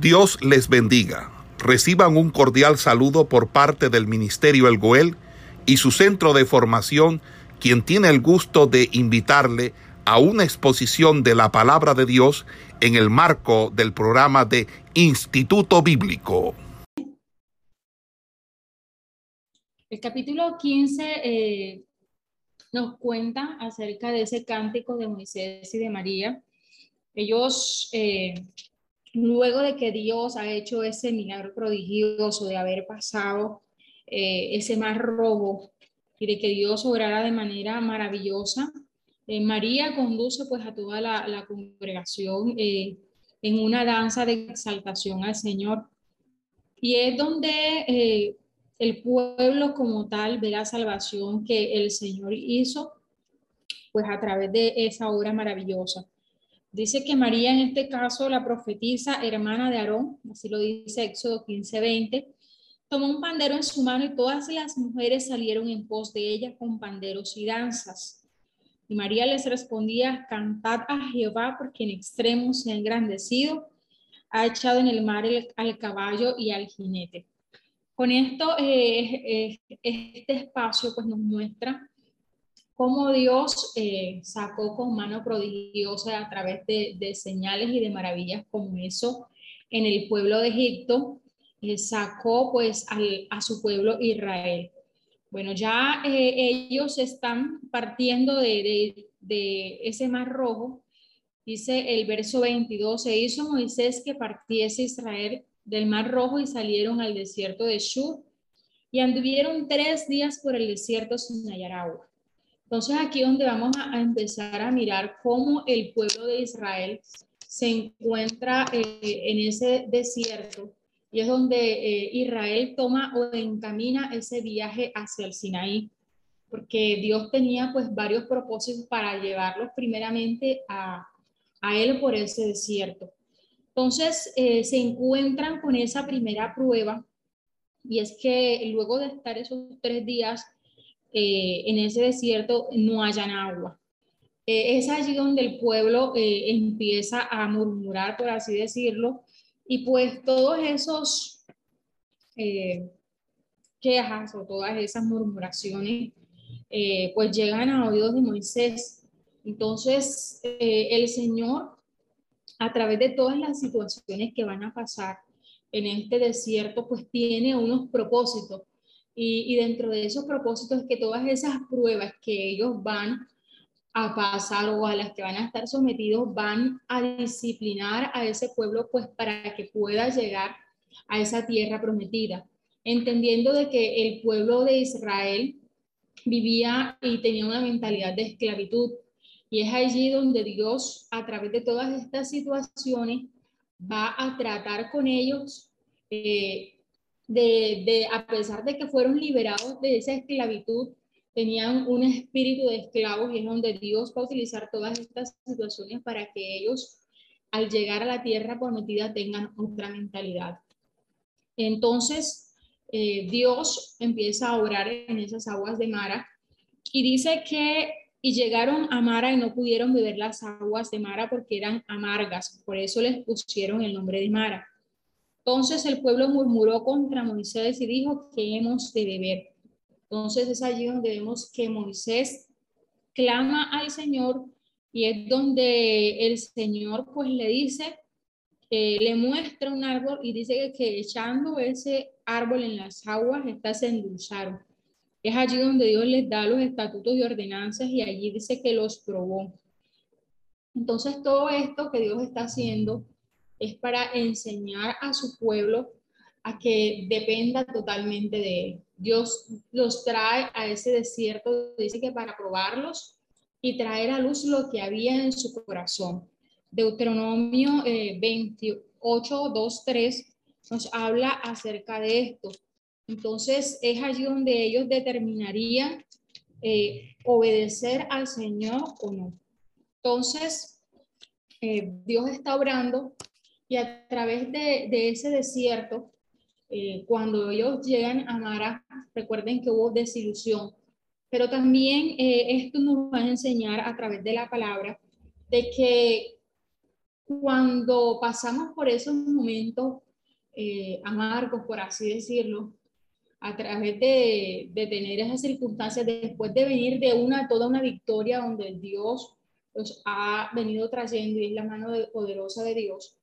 Dios les bendiga. Reciban un cordial saludo por parte del Ministerio El Goel y su centro de formación, quien tiene el gusto de invitarle a una exposición de la palabra de Dios en el marco del programa de Instituto Bíblico. El capítulo 15 eh, nos cuenta acerca de ese cántico de Moisés y de María. Ellos eh, luego de que Dios ha hecho ese milagro prodigioso de haber pasado eh, ese mar rojo y de que Dios obrara de manera maravillosa, eh, María conduce pues a toda la, congregación eh, en una danza de exaltación al Señor. Y es donde el pueblo como tal ve la salvación que el Señor hizo, pues a través de esa obra maravillosa. Dice que María, en este caso, la profetisa, hermana de Aarón, así lo dice Éxodo 15, 20, tomó un pandero en su mano y todas las mujeres salieron en pos de ella con panderos y danzas. Y María les respondía, cantad a Jehová porque en extremo se ha engrandecido, ha echado en el mar al caballo y al jinete. Con esto, eh, eh, este espacio pues nos muestra cómo Dios eh, sacó con mano prodigiosa a través de, señales y de maravillas como eso en el pueblo de Egipto, eh, sacó pues a su pueblo Israel. Bueno, ya eh, ellos están partiendo de, de, ese mar rojo. Dice el verso 22, se hizo Moisés que partiese Israel del mar rojo y salieron al desierto de Shur y anduvieron tres días por el desierto sin hallar agua. Entonces aquí donde vamos a, empezar a mirar cómo el pueblo de Israel se encuentra eh, en ese desierto y es donde eh, Israel toma o encamina ese viaje hacia el Sinaí, porque Dios tenía pues varios propósitos para llevarlos primeramente a, a él por ese desierto. Entonces eh, se encuentran con esa primera prueba y es que luego de estar esos tres días eh, en ese desierto no hayan agua. Eh, es allí donde el pueblo eh, empieza a murmurar, por así decirlo, y pues todos esos quejas o todas esas murmuraciones pues llegan a oídos de Moisés. Entonces el Señor, a través de todas las situaciones que van a pasar en este desierto, pues tiene unos propósitos y, dentro de esos propósitos es que todas esas pruebas que ellos van a pasar o a las que van a estar sometidos van a disciplinar a ese pueblo pues para que pueda llegar a esa tierra prometida, entendiendo de que el pueblo de Israel vivía y tenía una mentalidad de esclavitud. Y es allí donde Dios, a través de todas estas situaciones, va a tratar con ellos eh, de, a pesar de que fueron liberados de esa esclavitud, tenían un espíritu de esclavos y es donde Dios va a utilizar todas estas situaciones para que ellos al llegar a la tierra prometida tengan otra mentalidad. Entonces, eh, Dios empieza a orar en esas aguas de Mara y dice que y llegaron a Mara y no pudieron beber las aguas de Mara porque eran amargas, por eso les pusieron el nombre de Mara. Entonces el pueblo murmuró contra Moisés y dijo que hemos de beber. Entonces es allí donde vemos que Moisés clama al Señor y es donde el Señor pues le dice, le muestra un árbol y dice que, echando ese árbol en las aguas, estas se endulzaron. Es allí donde Dios les da los estatutos y ordenanzas y allí dice que los probó. Entonces todo esto que Dios está haciendo es para enseñar a su pueblo a que dependa totalmente de él. Dios los trae a ese desierto, dice que para probarlos y traer a luz lo que había en su corazón. Deuteronomio 28, 2, 3 nos habla acerca de esto. Entonces es allí donde ellos determinarían eh, obedecer al Señor o no. Entonces, eh, Dios está obrando y a través de, ese desierto, eh, cuando ellos llegan a Mara, recuerden que hubo desilusión, pero también eh, esto nos va a enseñar a través de la palabra de que cuando pasamos por esos momentos eh, amargos, por así decirlo, a través de, de, tener esas circunstancias, después de venir de una, toda una victoria donde Dios los ha venido trayendo y es la mano poderosa de Dios,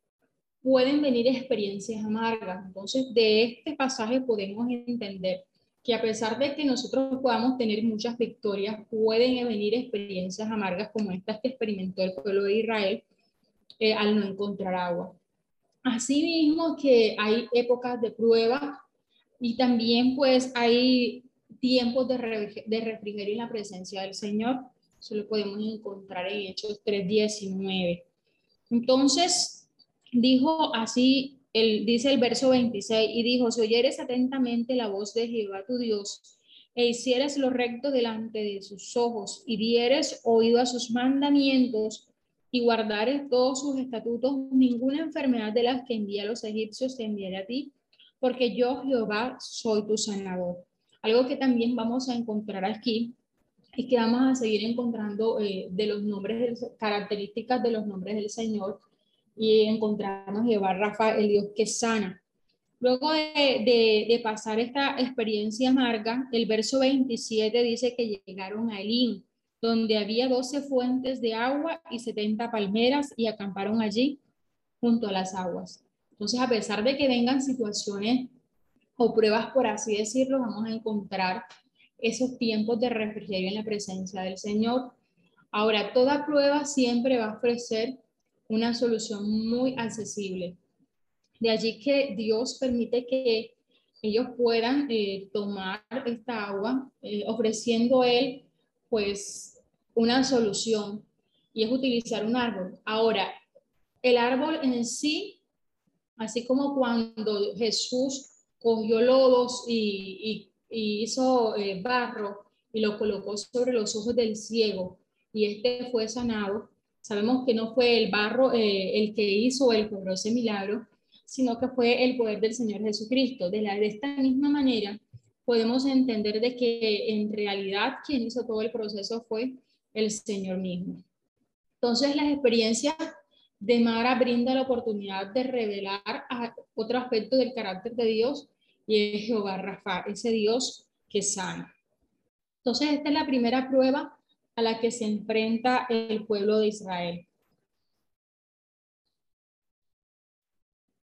pueden venir experiencias amargas. Entonces, de este pasaje podemos entender que a pesar de que nosotros podamos tener muchas victorias, pueden venir experiencias amargas como estas que experimentó el pueblo de Israel eh, al no encontrar agua. Asimismo que hay épocas de prueba y también pues hay tiempos de, de refrigerio en la presencia del Señor. Eso lo podemos encontrar en Hechos 3.19. Entonces, dijo así el, dice el verso 26, y dijo, si oyeres atentamente la voz de Jehová tu Dios, e hicieres lo recto delante de sus ojos, y dieres oído a sus mandamientos, y guardares todos sus estatutos, ninguna enfermedad de las que envía a los egipcios te enviaré a ti, porque yo Jehová soy tu sanador. Algo que también vamos a encontrar aquí y que vamos a seguir encontrando eh, de los nombres, características de los nombres del Señor, y encontramos Jehová Rafa, el Dios que sana. Luego de, de, pasar esta experiencia amarga, el verso 27 dice que llegaron a Elín, donde había 12 fuentes de agua y 70 palmeras y acamparon allí junto a las aguas. Entonces, a pesar de que vengan situaciones o pruebas, por así decirlo, vamos a encontrar esos tiempos de refrigerio en la presencia del Señor. Ahora, toda prueba siempre va a ofrecer una solución muy accesible. De allí que Dios permite que ellos puedan eh, tomar esta agua, eh, ofreciendo Él pues una solución y es utilizar un árbol. Ahora, el árbol en sí, así como cuando Jesús cogió lodos y, hizo eh, barro y lo colocó sobre los ojos del ciego y este fue sanado, Sabemos que no fue el barro eh, el que hizo el ese milagro, sino que fue el poder del Señor Jesucristo. De, la, de esta misma manera, podemos entender de que en realidad quien hizo todo el proceso fue el Señor mismo. Entonces, las experiencias de Mara brinda la oportunidad de revelar otro aspecto del carácter de Dios y es Jehová Rafa, ese Dios que sana. Entonces, esta es la primera prueba a la que se enfrenta el pueblo de Israel.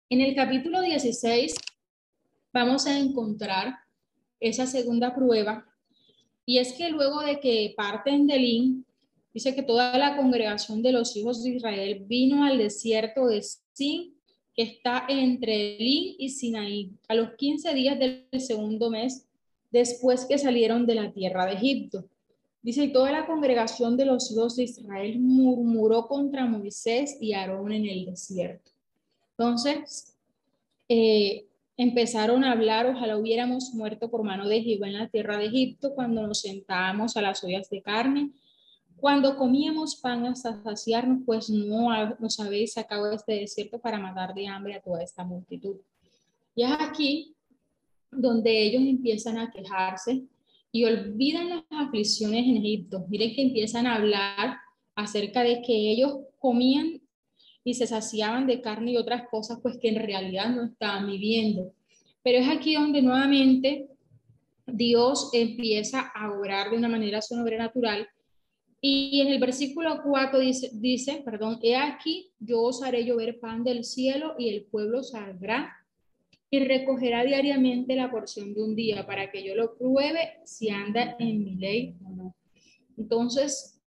En el capítulo 16 vamos a encontrar esa segunda prueba y es que luego de que parten de Lin, dice que toda la congregación de los hijos de Israel vino al desierto de Sin, que está entre Lin y Sinaí, a los 15 días del segundo mes después que salieron de la tierra de Egipto. Dice, y toda la congregación de los hijos de Israel murmuró contra Moisés y Aarón en el desierto. Entonces, eh, empezaron a hablar, ojalá hubiéramos muerto por mano de Jehová en la tierra de Egipto cuando nos sentábamos a las ollas de carne, cuando comíamos pan hasta saciarnos, pues no nos habéis sacado de este desierto para matar de hambre a toda esta multitud. Y es aquí donde ellos empiezan a quejarse y olvidan las aflicciones en Egipto. Miren que empiezan a hablar acerca de que ellos comían y se saciaban de carne y otras cosas, pues que en realidad no estaban viviendo. Pero es aquí donde nuevamente Dios empieza a orar de una manera sobrenatural. Y en el versículo 4 dice, dice, perdón, he aquí, yo os haré llover pan del cielo y el pueblo saldrá y recogerá diariamente la porción de un día para que yo lo pruebe si anda en mi ley o no. Entonces,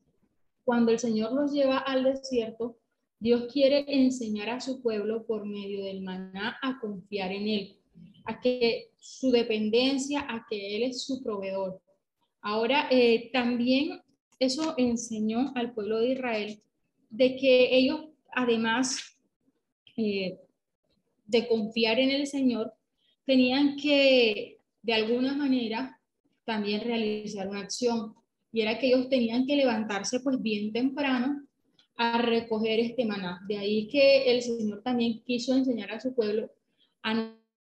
cuando el Señor los lleva al desierto, Dios quiere enseñar a su pueblo por medio del maná a confiar en Él, a que su dependencia, a que Él es su proveedor. Ahora, eh, también eso enseñó al pueblo de Israel de que ellos, además, eh, de confiar en el Señor, tenían que de alguna manera también realizar una acción. Y era que ellos tenían que levantarse pues bien temprano a recoger este maná. De ahí que el Señor también quiso enseñar a su pueblo a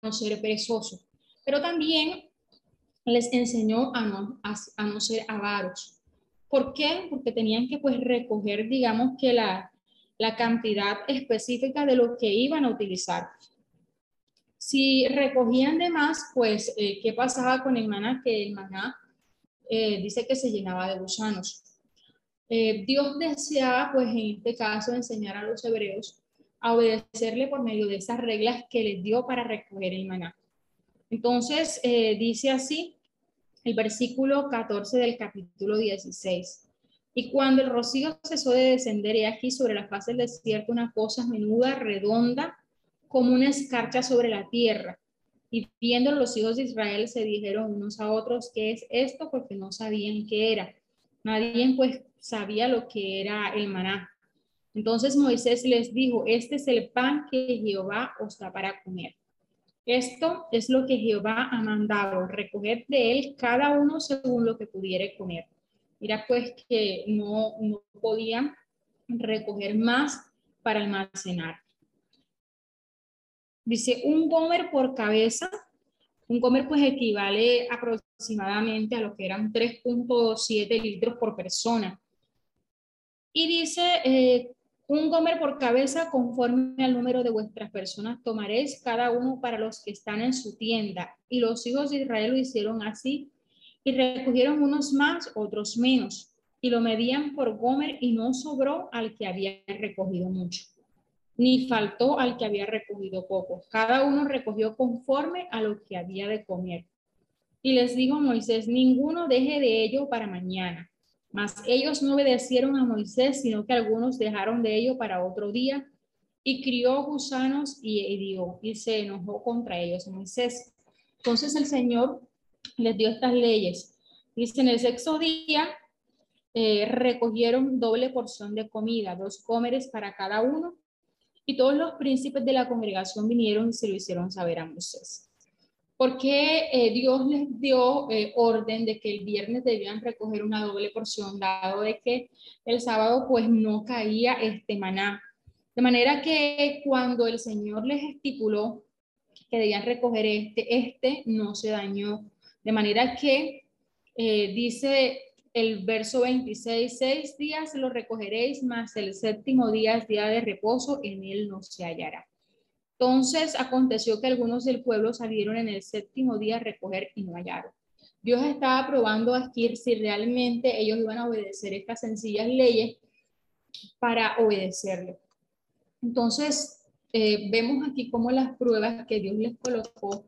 no, ser perezoso. Pero también les enseñó a no, a, no ser avaros. ¿Por qué? Porque tenían que pues recoger, digamos que la, la cantidad específica de lo que iban a utilizar. Si recogían de más, pues, eh, ¿qué pasaba con el maná? Que el maná eh, dice que se llenaba de gusanos. Eh, Dios deseaba, pues, en este caso, enseñar a los hebreos a obedecerle por medio de esas reglas que les dio para recoger el maná. Entonces, dice así el versículo 14 del capítulo 16. Y cuando el rocío cesó de descender, y aquí sobre la faz del desierto una cosa menuda, redonda, como una escarcha sobre la tierra. Y viendo los hijos de Israel se dijeron unos a otros, ¿qué es esto? Porque no sabían qué era. Nadie pues sabía lo que era el maná. Entonces Moisés les dijo, este es el pan que Jehová os da para comer. Esto es lo que Jehová ha mandado, recoger de él cada uno según lo que pudiera comer. Mira pues que no, no podían recoger más para almacenar. Dice un gomer por cabeza. Un gomer pues equivale aproximadamente a lo que eran 3.7 litros por persona. Y dice, eh, un gomer por cabeza conforme al número de vuestras personas tomaréis cada uno para los que están en su tienda. Y los hijos de Israel lo hicieron así y recogieron unos más, otros menos. Y lo medían por gomer y no sobró al que había recogido mucho ni faltó al que había recogido poco. Cada uno recogió conforme a lo que había de comer. Y les dijo Moisés, ninguno deje de ello para mañana. Mas ellos no obedecieron a Moisés, sino que algunos dejaron de ello para otro día. Y crió gusanos y hirió y se enojó contra ellos Moisés. Entonces el Señor les dio estas leyes. Dice, en el sexto día eh, recogieron doble porción de comida, dos cómeres para cada uno, y todos los príncipes de la congregación vinieron y se lo hicieron saber a Moisés. Porque eh, Dios les dio eh, orden de que el viernes debían recoger una doble porción, dado de que el sábado pues no caía este maná. De manera que cuando el Señor les estipuló que debían recoger este, este no se dañó. De manera que eh, dice el verso 26, seis días lo recogeréis, mas el séptimo día es día de reposo, en él no se hallará. Entonces aconteció que algunos del pueblo salieron en el séptimo día a recoger y no hallaron. Dios estaba probando aquí si realmente ellos iban a obedecer estas sencillas leyes para obedecerle. Entonces, eh, vemos aquí cómo las pruebas que Dios les colocó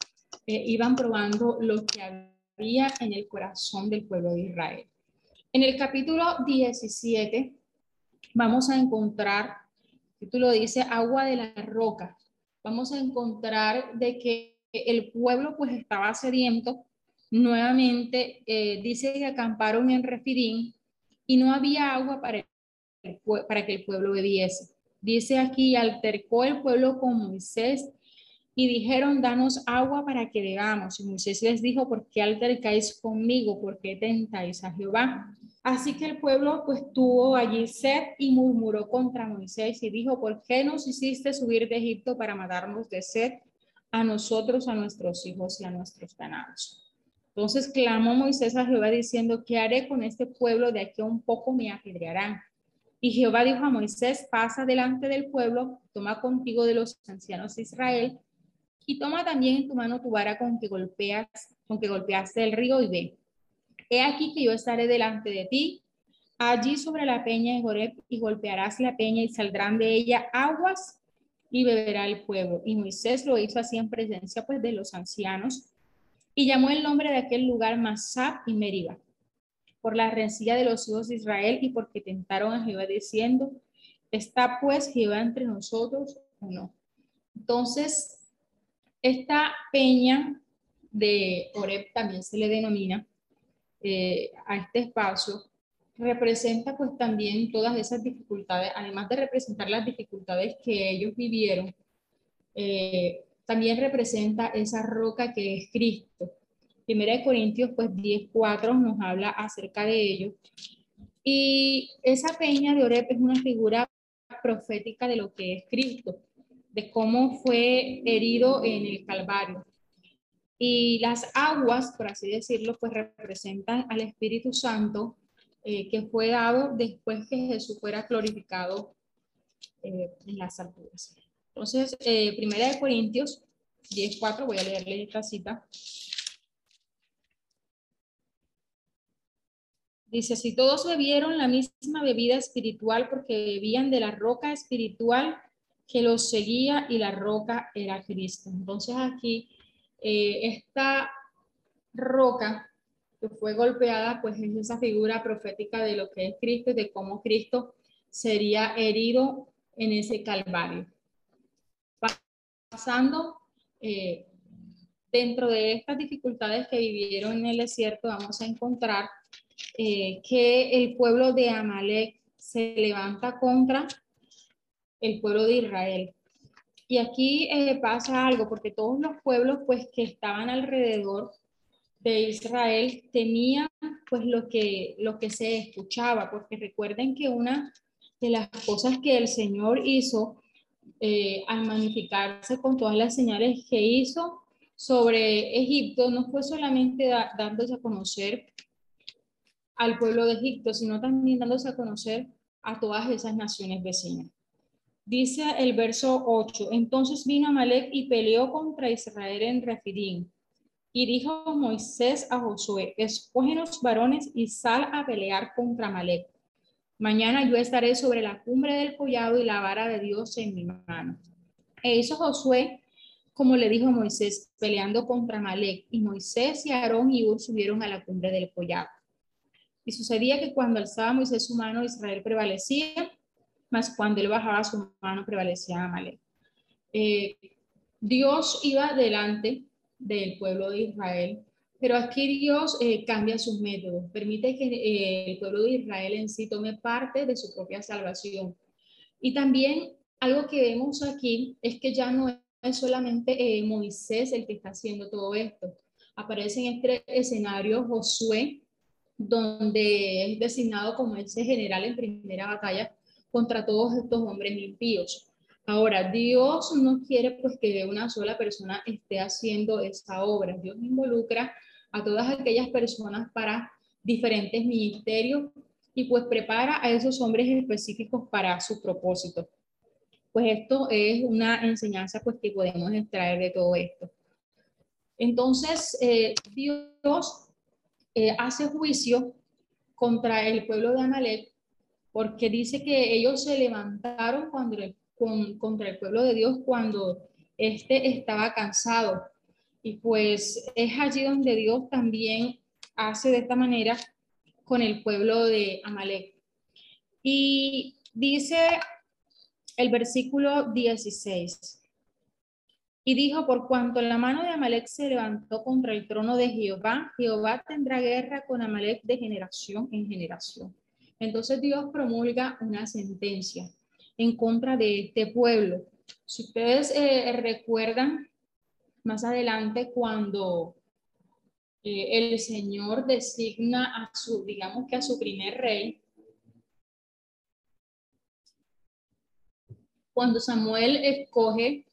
eh, iban probando lo que había en el corazón del pueblo de Israel. En el capítulo 17 vamos a encontrar, el título dice agua de la roca. Vamos a encontrar de que el pueblo pues estaba sediento. Nuevamente eh, dice que acamparon en Refidim y no había agua para, para que el pueblo bebiese. Dice aquí, altercó el pueblo con Moisés y dijeron, danos agua para que bebamos. Y Moisés les dijo, ¿por qué altercáis conmigo? ¿Por qué tentáis a Jehová? Así que el pueblo pues tuvo allí sed y murmuró contra Moisés y dijo, ¿por qué nos hiciste subir de Egipto para matarnos de sed a nosotros, a nuestros hijos y a nuestros ganados? Entonces clamó Moisés a Jehová diciendo, ¿qué haré con este pueblo? De aquí a un poco me apedrearán. Y Jehová dijo a Moisés, pasa delante del pueblo, toma contigo de los ancianos de Israel y toma también en tu mano tu vara con que golpeas, con que golpeaste el río y ve. He aquí que yo estaré delante de ti, allí sobre la peña de Joreb, y golpearás la peña y saldrán de ella aguas y beberá el pueblo. Y Moisés lo hizo así en presencia pues de los ancianos y llamó el nombre de aquel lugar Masab y Meriba por la rencilla de los hijos de Israel y porque tentaron a Jehová diciendo, ¿está pues Jehová entre nosotros o no? Entonces, esta peña de Oreb también se le denomina eh, a este espacio, representa pues también todas esas dificultades, además de representar las dificultades que ellos vivieron, eh, también representa esa roca que es Cristo. Primera de Corintios pues 10.4 nos habla acerca de ello. Y esa peña de Oreb es una figura profética de lo que es Cristo de cómo fue herido en el Calvario. Y las aguas, por así decirlo, pues representan al Espíritu Santo eh, que fue dado después que Jesús fuera glorificado en las alturas. Entonces, Primera de Corintios 10.4, voy a leerles esta cita. Dice, si todos bebieron la misma bebida espiritual porque bebían de la roca espiritual que los seguía y la roca era Cristo. Entonces aquí eh, esta roca que fue golpeada, pues es esa figura profética de lo que es Cristo y de cómo Cristo sería herido en ese calvario. Pasando eh, dentro de estas dificultades que vivieron en el desierto, vamos a encontrar eh, que el pueblo de Amalek se levanta contra el pueblo de Israel. Y aquí eh, pasa algo, porque todos los pueblos pues que estaban alrededor de Israel tenían pues lo que, lo que se escuchaba, porque recuerden que una de las cosas que el Señor hizo eh, al magnificarse con todas las señales que hizo sobre Egipto, no fue solamente dándose a conocer al pueblo de Egipto, sino también dándose a conocer a todas esas naciones vecinas. Dice el verso 8, entonces vino Amalek y peleó contra Israel en Refidim. Y dijo Moisés a Josué, escógenos varones y sal a pelear contra Amalek. Mañana yo estaré sobre la cumbre del collado y la vara de Dios en mi mano. E hizo Josué como le dijo Moisés, peleando contra Amalek. Y Moisés y Aarón y Ur subieron a la cumbre del collado. Y sucedía que cuando alzaba Moisés su mano, Israel prevalecía, mas cuando él bajaba su mano, prevalecía Amalek. Eh, Dios iba delante del pueblo de Israel, pero aquí Dios eh, cambia sus métodos, permite que eh, el pueblo de Israel en sí tome parte de su propia salvación. Y también algo que vemos aquí es que ya no es solamente Moisés el que está haciendo todo esto. Aparece en este escenario Josué, donde es designado como ese general en primera batalla contra todos estos hombres impíos. Ahora, Dios no quiere pues que una sola persona esté haciendo esta obra. Dios involucra a todas aquellas personas para diferentes ministerios y pues prepara a esos hombres específicos para su propósito. Pues esto es una enseñanza pues que podemos extraer de todo esto. Entonces, eh, Dios eh, hace juicio contra el pueblo de Amalek porque dice que ellos se levantaron contra el pueblo de Dios cuando éste estaba cansado. Y pues es allí donde Dios también hace de esta manera con el pueblo de Amalek. Y dice el versículo 16. Y dijo, por cuanto la mano de Amalek se levantó contra el trono de Jehová, Jehová tendrá guerra con Amalek de generación en generación. Entonces Dios promulga una sentencia en contra de este pueblo. Si ustedes eh, recuerdan más adelante cuando eh, el Señor designa a su, digamos que a su primer rey, cuando Samuel escoge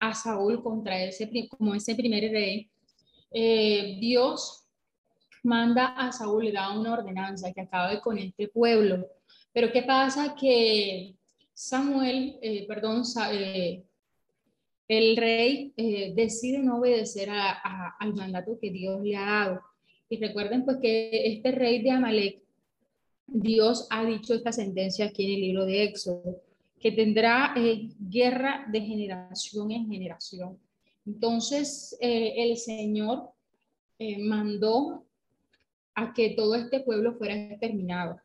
a Saúl contra ese, como ese primer rey, eh, Dios manda a Saúl, le da una ordenanza que acabe con este pueblo. Pero ¿qué pasa? Que Samuel, eh, perdón, eh, el rey decide no obedecer al mandato que Dios le ha dado. Y recuerden pues que este rey de Amalek, Dios ha dicho esta sentencia aquí en el libro de Éxodo que tendrá eh, guerra de generación en generación. Entonces, eh, el Señor eh, mandó a que todo este pueblo fuera exterminado.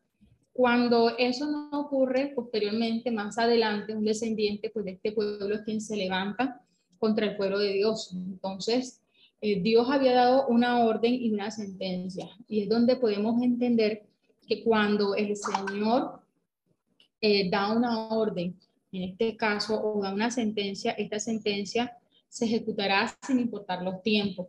Cuando eso no ocurre, posteriormente, más adelante, un descendiente pues, de este pueblo es quien se levanta contra el pueblo de Dios. Entonces, Dios había dado una orden y una sentencia. Y es donde podemos entender que cuando el Señor eh, da una orden, en este caso, o da una sentencia, esta sentencia se ejecutará sin importar los tiempos.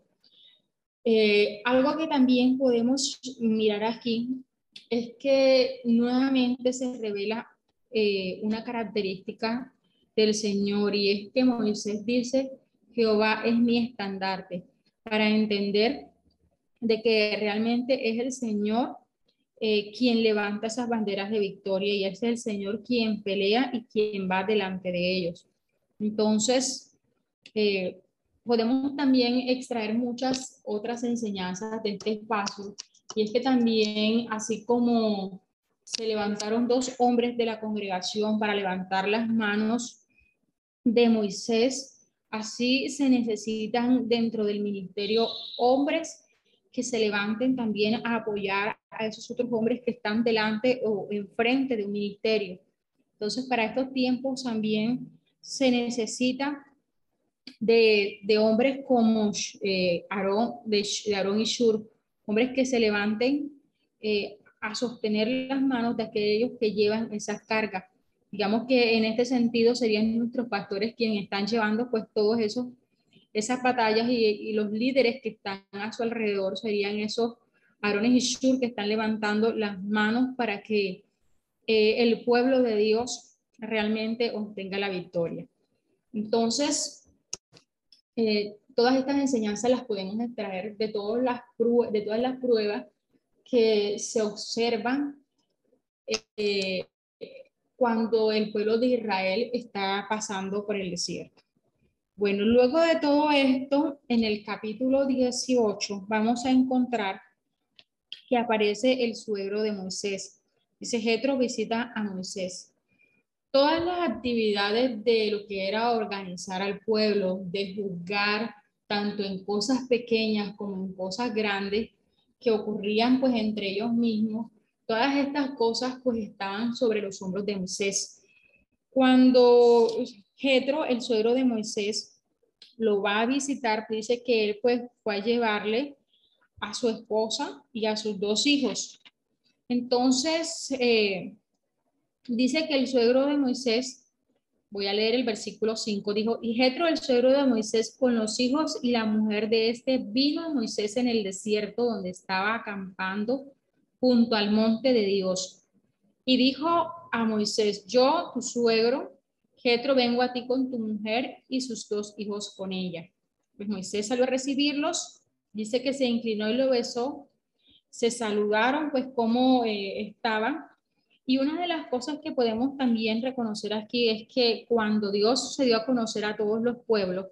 Eh, algo que también podemos mirar aquí es que nuevamente se revela eh, una característica del Señor y es que Moisés dice, Jehová es mi estandarte, para entender de que realmente es el Señor eh, quien levanta esas banderas de victoria y es el Señor quien pelea y quien va delante de ellos. Entonces, eh, podemos también extraer muchas otras enseñanzas de este espacio y es que también, así como se levantaron dos hombres de la congregación para levantar las manos de Moisés, así se necesitan dentro del ministerio hombres que se levanten también a apoyar a esos otros hombres que están delante o enfrente de un ministerio. Entonces, para estos tiempos también se necesita de, de hombres como eh, Aarón, de, Aarón y Shur, hombres que se levanten eh, a sostener las manos de aquellos que llevan esas cargas. Digamos que en este sentido serían nuestros pastores quienes están llevando pues todos esos esas batallas y, los líderes que están a su alrededor serían esos Aarones y Shur que están levantando las manos para que eh, el pueblo de Dios realmente obtenga la victoria. Entonces, eh, todas estas enseñanzas las podemos extraer de todas las, de todas las pruebas que se observan eh, cuando el pueblo de Israel está pasando por el desierto. Bueno, luego de todo esto, en el capítulo 18 vamos a encontrar que aparece el suegro de Moisés. Dice, Jetro visita a Moisés. Todas las actividades de lo que era organizar al pueblo, de juzgar tanto en cosas pequeñas como en cosas grandes que ocurrían pues entre ellos mismos, todas estas cosas pues estaban sobre los hombros de Moisés. Cuando Jetro, el suegro de Moisés, lo va a visitar, dice que él pues fue a llevarle a su esposa y a sus dos hijos. Entonces, eh, dice que el suegro de Moisés, voy a leer el versículo 5, dijo, y Jetro, el suegro de Moisés, con los hijos y la mujer de este, vino a Moisés en el desierto donde estaba acampando junto al monte de Dios. Y dijo a Moisés, yo, tu suegro, Jetro, vengo a ti con tu mujer y sus dos hijos con ella. Pues Moisés salió a recibirlos, dice que se inclinó y lo besó, se saludaron pues como eh, estaban. Y una de las cosas que podemos también reconocer aquí es que cuando Dios se dio a conocer a todos los pueblos,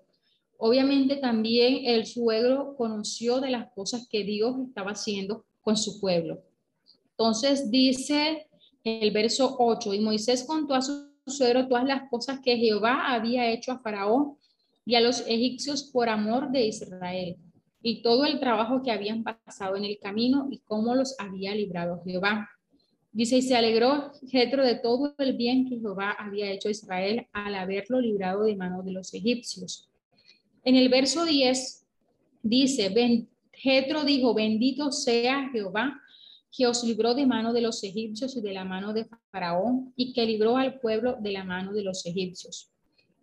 obviamente también el suegro conoció de las cosas que Dios estaba haciendo con su pueblo. Entonces dice el verso 8, y Moisés contó a su suegro todas las cosas que Jehová había hecho a Faraón y a los egipcios por amor de Israel, y todo el trabajo que habían pasado en el camino y cómo los había librado Jehová. Dice, y se alegró Jetro de todo el bien que Jehová había hecho a Israel al haberlo librado de manos de los egipcios. En el verso 10 dice, Jetro dijo, bendito sea Jehová que os libró de mano de los egipcios y de la mano de Faraón, y que libró al pueblo de la mano de los egipcios.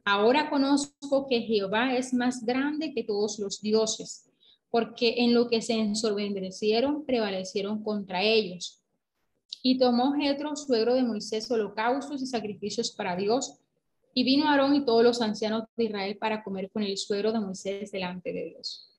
Ahora conozco que Jehová es más grande que todos los dioses, porque en lo que se ensorbendecieron prevalecieron contra ellos. Y tomó Jetro, suegro de Moisés, holocaustos y sacrificios para Dios, y vino Aarón y todos los ancianos de Israel para comer con el suegro de Moisés delante de Dios.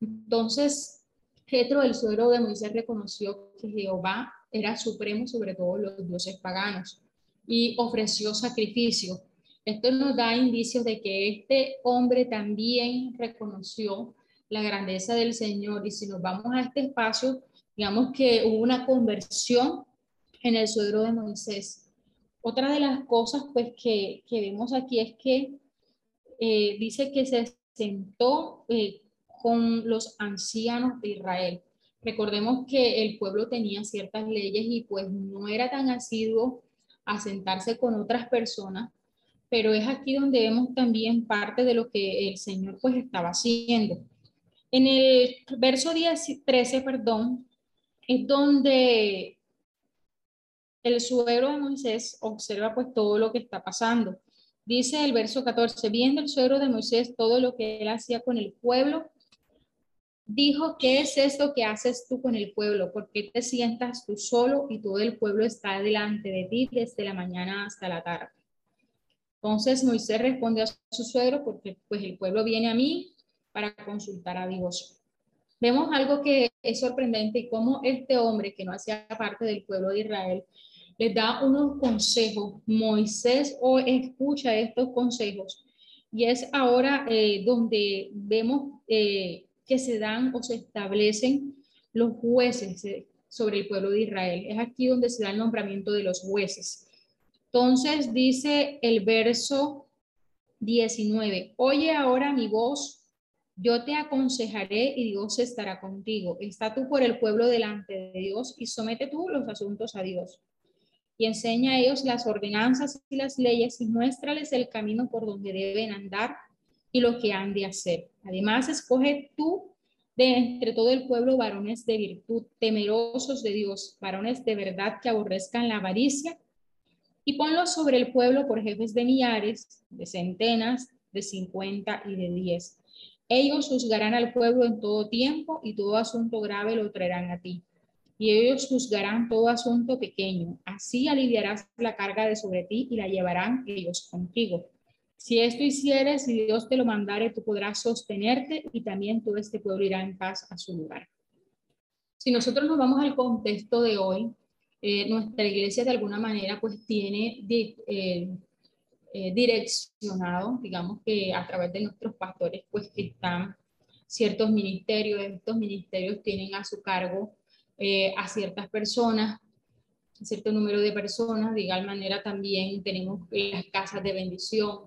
Entonces, Jetro, el suegro de Moisés, reconoció que Jehová era supremo sobre todos los dioses paganos y ofreció sacrificio. Esto nos da indicios de que este hombre también reconoció la grandeza del Señor. Y si nos vamos a este espacio, digamos que hubo una conversión en el suegro de Moisés. Otra de las cosas pues que, vemos aquí es que eh, dice que se sentó eh, con los ancianos de Israel. Recordemos que el pueblo tenía ciertas leyes y pues no era tan asiduo a sentarse con otras personas, pero es aquí donde vemos también parte de lo que el Señor pues estaba haciendo. En el verso 10, 13, perdón, es donde el suegro de Moisés observa pues todo lo que está pasando. Dice el verso 14, viendo el suegro de Moisés todo lo que él hacía con el pueblo, dijo, ¿qué es esto que haces tú con el pueblo? ¿Por qué te sientas tú solo y todo el pueblo está delante de ti desde la mañana hasta la tarde? Entonces Moisés responde a su suegro porque pues el pueblo viene a mí para consultar a Dios. vemos algo que es sorprendente y cómo este hombre que no hacía parte del pueblo de Israel les da unos consejos. Moisés o escucha estos consejos y es ahora eh, donde vemos eh, que se dan o se establecen los jueces eh, sobre el pueblo de Israel. Es aquí donde se da el nombramiento de los jueces. Entonces dice el verso 19, oye ahora mi voz, yo te aconsejaré y Dios estará contigo. Está tú por el pueblo delante de Dios y somete tú los asuntos a Dios. Y enseña a ellos las ordenanzas y las leyes y muéstrales el camino por donde deben andar y lo que han de hacer. Además, escoge tú de entre todo el pueblo varones de virtud, temerosos de Dios, varones de verdad que aborrezcan la avaricia y ponlo sobre el pueblo por jefes de millares, de centenas, de cincuenta y de diez. Ellos juzgarán al pueblo en todo tiempo y todo asunto grave lo traerán a ti. Y ellos juzgarán todo asunto pequeño. Así aliviarás la carga de sobre ti y la llevarán ellos contigo. Si esto hicieres, si Dios te lo mandare, tú podrás sostenerte y también todo este pueblo irá en paz a su lugar. Si nosotros nos vamos al contexto de hoy, eh, nuestra iglesia de alguna manera pues tiene eh, eh, direccionado, digamos que a través de nuestros pastores pues que están ciertos ministerios, estos ministerios tienen a su cargo a ciertas personas, cierto número de personas, de igual manera también tenemos las casas de bendición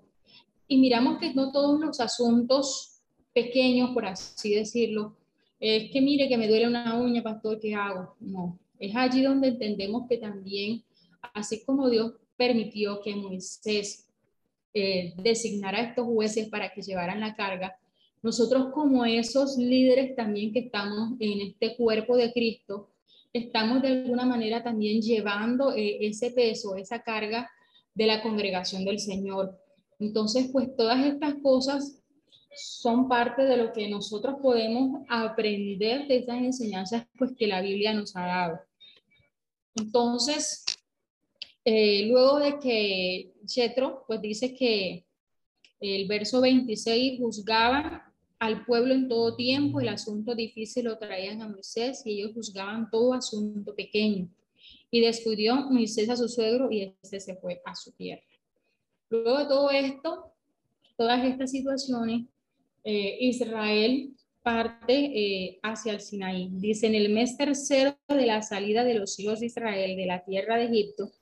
y miramos que no todos los asuntos pequeños, por así decirlo, es que mire que me duele una uña, pastor, ¿qué hago? No, es allí donde entendemos que también, así como Dios permitió que Moisés eh, designara a estos jueces para que llevaran la carga, nosotros como esos líderes también que estamos en este cuerpo de Cristo, estamos de alguna manera también llevando eh, ese peso, esa carga de la congregación del Señor. Entonces, pues todas estas cosas son parte de lo que nosotros podemos aprender de estas enseñanzas pues, que la Biblia nos ha dado. Entonces, eh, luego de que Chetro pues dice que el verso 26 juzgaban al pueblo en todo tiempo, el asunto difícil lo traían a Moisés y ellos juzgaban todo asunto pequeño. Y descubrió Moisés a su suegro y este se fue a su tierra. Luego de todo esto, todas estas situaciones, eh, Israel parte eh, hacia el Sinaí. Dice, en el mes tercero de la salida de los hijos de Israel de la tierra de Egipto,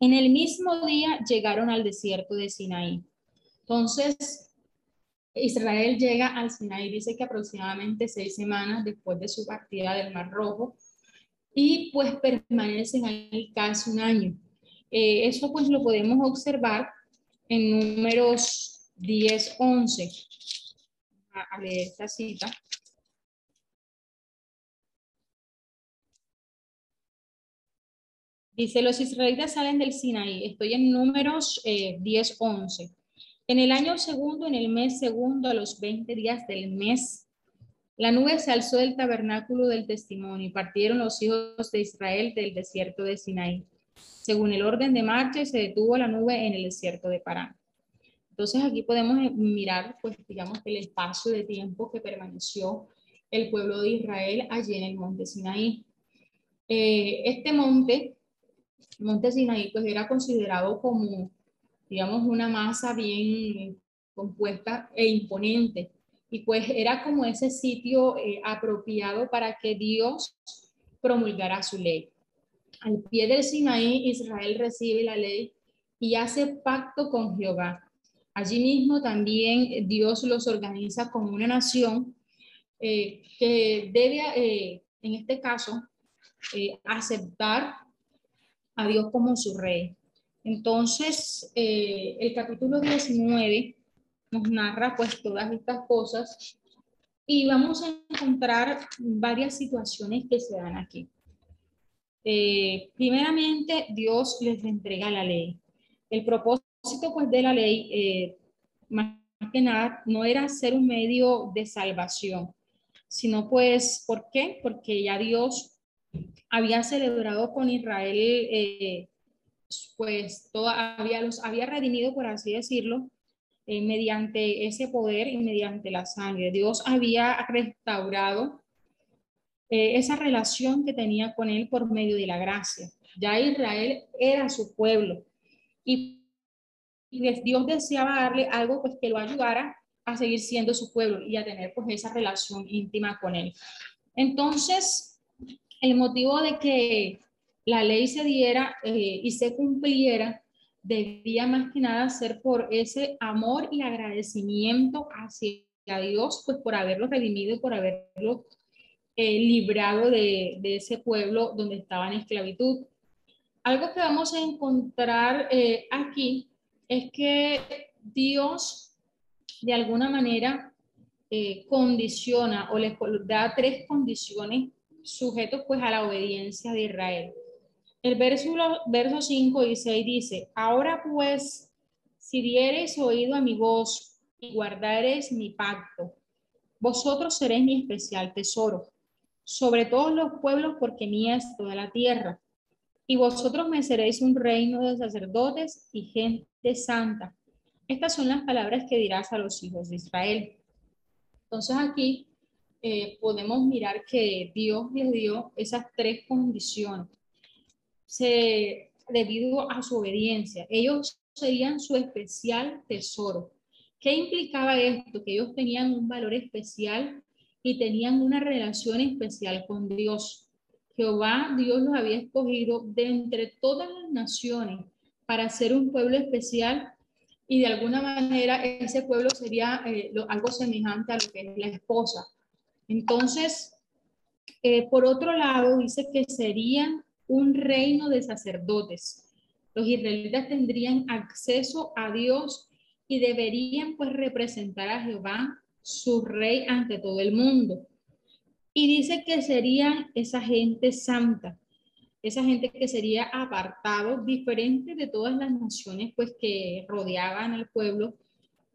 en el mismo día llegaron al desierto de Sinaí. Entonces, Israel llega al Sinaí, dice que aproximadamente seis semanas después de su partida del Mar Rojo, y pues permanecen ahí casi un año. Eh, eso pues lo podemos observar en números 10, 11 a, leer esta cita. Dice, los israelitas salen del Sinaí. Estoy en números 10, eh, 11. En el año segundo, en el mes segundo, a los 20 días del mes, la nube se alzó del tabernáculo del testimonio y partieron los hijos de Israel del desierto de Sinaí. Según el orden de marcha, se detuvo la nube en el desierto de Parán. Entonces aquí podemos eh, mirar, pues digamos, el espacio de tiempo que permaneció el pueblo de Israel allí en el monte Sinaí. Eh, este monte, monte Sinaí, pues era considerado como, digamos, una masa bien compuesta e imponente. Y pues era como ese sitio eh, apropiado para que Dios promulgara su ley. Al pie del Sinaí, Israel recibe la ley y hace pacto con Jehová. Allí mismo también Dios los organiza como una nación eh, que debe, eh, en este caso, eh, aceptar a Dios como su rey. Entonces, el capítulo 19 nos narra pues todas estas cosas y vamos a encontrar varias situaciones que se dan aquí. primeramente, Dios les entrega la ley. El propósito pues de la ley, eh, más que nada, no era ser un medio de salvación, sino pues, ¿por qué? Porque ya Dios había celebrado con Israel, eh, pues todavía los había redimido, por así decirlo, eh, mediante ese poder y mediante la sangre. Dios había restaurado eh, esa relación que tenía con él por medio de la gracia. Ya Israel era su pueblo y, Dios deseaba darle algo pues que lo ayudara a seguir siendo su pueblo y a tener pues esa relación íntima con él. Entonces, el motivo de que la ley se diera eh, y se cumpliera debía más que nada ser por ese amor y agradecimiento hacia Dios, pues por haberlo redimido y por haberlo eh, librado de, ese pueblo donde estaba en esclavitud. Algo que vamos a encontrar eh, aquí es que Dios de alguna manera condiciona o le da tres condiciones sujetos pues a la obediencia de Israel. El verso, verso 5 y 6 dice, ahora pues, si diereis oído a mi voz y guardareis mi pacto, vosotros seréis mi especial tesoro, sobre todos los pueblos, porque mía es toda la tierra. Y vosotros me seréis un reino de sacerdotes y gente santa. Estas son las palabras que dirás a los hijos de Israel. Entonces aquí eh, podemos mirar que Dios les dio esas tres condiciones se, debido a su obediencia. Ellos serían su especial tesoro. ¿Qué implicaba esto? Que ellos tenían un valor especial y tenían una relación especial con Dios. Jehová, Dios los había escogido de entre todas las naciones para ser un pueblo especial y de alguna manera ese pueblo sería eh, algo semejante a lo que es la esposa. Entonces, eh, por otro lado, dice que serían un reino de sacerdotes. Los israelitas tendrían acceso a Dios y deberían pues representar a Jehová, su rey, ante todo el mundo. Y dice que serían esa gente santa, esa gente que sería apartado, diferente de todas las naciones pues que rodeaban al pueblo,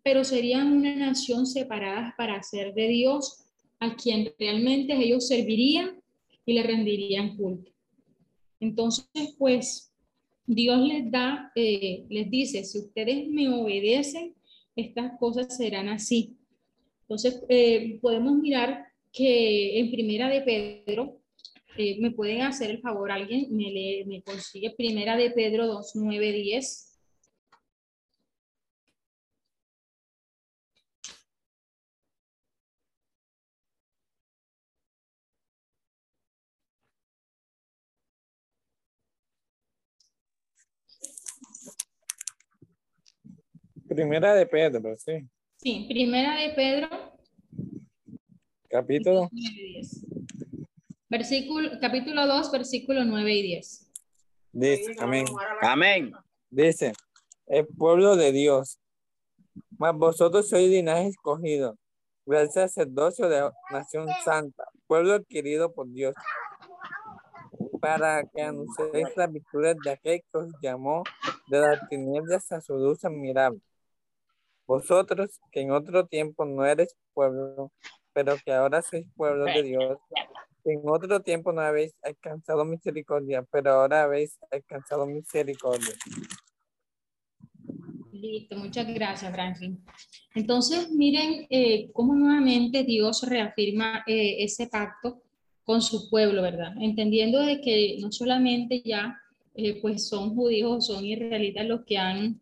pero serían una nación separada para hacer de Dios a quien realmente ellos servirían y le rendirían culto. Entonces, pues Dios les da, eh, les dice, si ustedes me obedecen, estas cosas serán así. Entonces, eh, podemos mirar que en primera de Pedro, eh, me pueden hacer el favor, alguien me, me consigue primera de Pedro 2, 9, 10. Primera de Pedro, sí. Sí, primera de Pedro. Capítulo. Versículo, capítulo 2, versículo 9 y 10. Dice, amén. Amén. Dice, el pueblo de Dios, mas vosotros sois linaje escogido, el sacerdocio de nación santa, pueblo adquirido por Dios, para que anunciéis las virtudes de aquel que os llamó de las tinieblas a su luz admirable. Vosotros que en otro tiempo no eres pueblo, pero que ahora sois pueblo de Dios, en otro tiempo no habéis alcanzado misericordia, pero ahora habéis alcanzado misericordia. Listo, muchas gracias, Franklin. Entonces, miren eh, cómo nuevamente Dios reafirma eh, ese pacto con su pueblo, ¿verdad? Entendiendo de que no solamente ya eh, pues son judíos, son israelitas los que han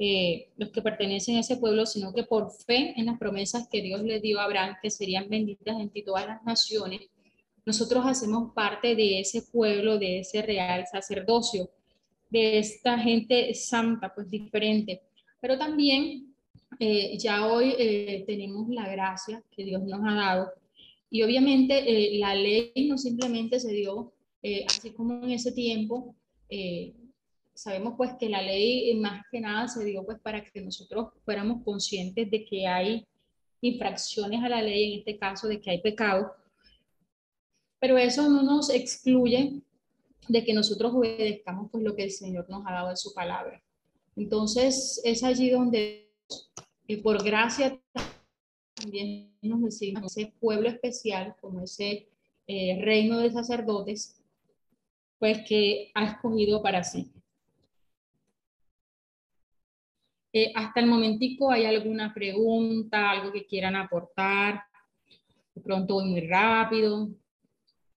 eh, los que pertenecen a ese pueblo, sino que por fe en las promesas que Dios le dio a Abraham, que serían benditas en ti todas las naciones, nosotros hacemos parte de ese pueblo, de ese real sacerdocio, de esta gente santa, pues diferente. Pero también eh, ya hoy eh, tenemos la gracia que Dios nos ha dado. Y obviamente la ley no simplemente se dio así como en ese tiempo, sabemos pues que la ley más que nada se dio pues para que nosotros fuéramos conscientes de que hay infracciones a la ley, en este caso de que hay pecado, pero eso no nos excluye de que nosotros obedezcamos pues lo que el Señor nos ha dado en su palabra. Entonces es allí donde eh, por gracia también nos decimos ese pueblo especial, como ese eh, reino de sacerdotes, pues que ha escogido para sí. Eh, hasta el momentico, ¿hay alguna pregunta, algo que quieran aportar? De pronto voy muy rápido.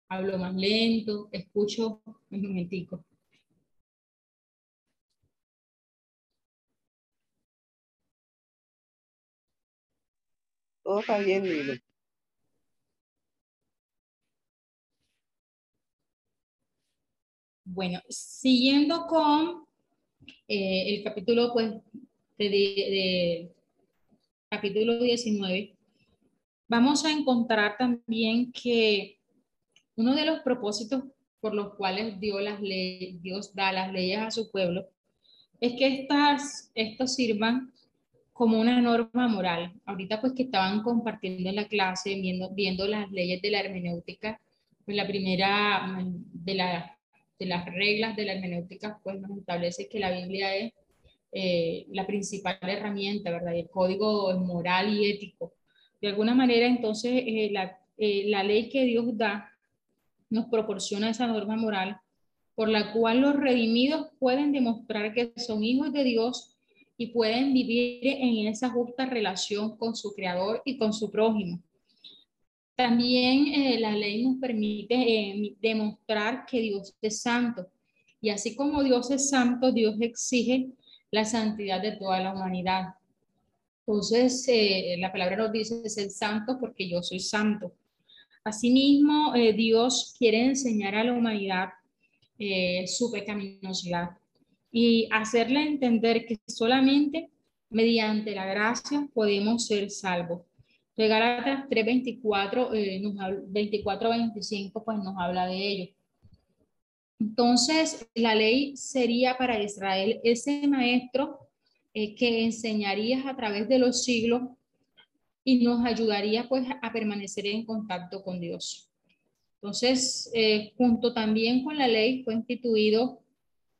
hablo más lento, escucho un momentico. Todo está bien, Lilo. Bueno, siguiendo con eh, el capítulo, pues, de, capítulo 19, vamos a encontrar también que uno de los propósitos por los cuales Dios, las Dios da las leyes a su pueblo es que estas, estos sirvan como una norma moral. Ahorita pues que estaban compartiendo en la clase, viendo, viendo las leyes de la hermenéutica, pues la primera de, la, de las reglas de la hermenéutica pues nos establece que la Biblia es eh, la principal herramienta, ¿verdad? el código moral y ético. De alguna manera entonces eh, la, eh, la ley que Dios da nos proporciona esa norma moral por la cual los redimidos pueden demostrar que son hijos de Dios y pueden vivir en esa justa relación con su creador y con su prójimo. También la ley nos permite demostrar que Dios es santo. Y así como Dios es santo, Dios exige la santidad de toda la humanidad. Entonces, eh, la palabra nos dice ser santo porque yo soy santo. Asimismo, Dios quiere enseñar a la humanidad su pecaminosidad y hacerle entender que solamente mediante la gracia podemos ser salvos. De Gálatas 3:24, eh, 24-25, pues nos habla de ello. Entonces, la ley sería para Israel ese maestro eh, que enseñaría a través de los siglos y nos ayudaría pues a permanecer en contacto con Dios. Entonces, eh, junto también con la ley fue instituido